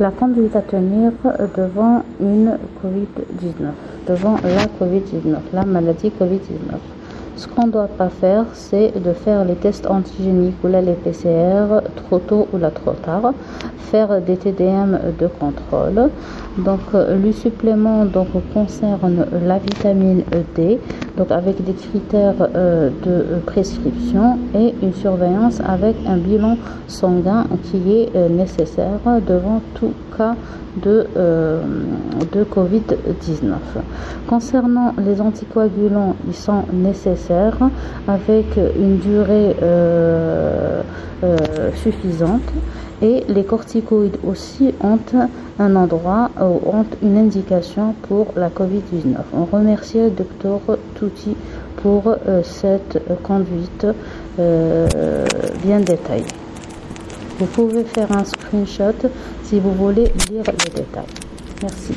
La conduite à tenir devant une Covid-19, devant la Covid-19, la maladie Covid-19. Ce qu'on ne doit pas faire, c'est de faire les tests antigéniques ou les PCR trop tôt ou là trop tard, faire des TDM de contrôle. Donc le supplément donc, concerne la vitamine D, donc avec des critères euh, de prescription et une surveillance avec un bilan sanguin qui est euh, nécessaire devant tout cas de, euh, de Covid-19. Concernant les anticoagulants, ils sont nécessaires avec une durée euh, euh, suffisante et les corticoïdes aussi ont un endroit, ont une indication pour la Covid-19. On remercie le docteur Touti pour cette conduite bien détaillée. Vous pouvez faire un screenshot si vous voulez lire les détails. Merci.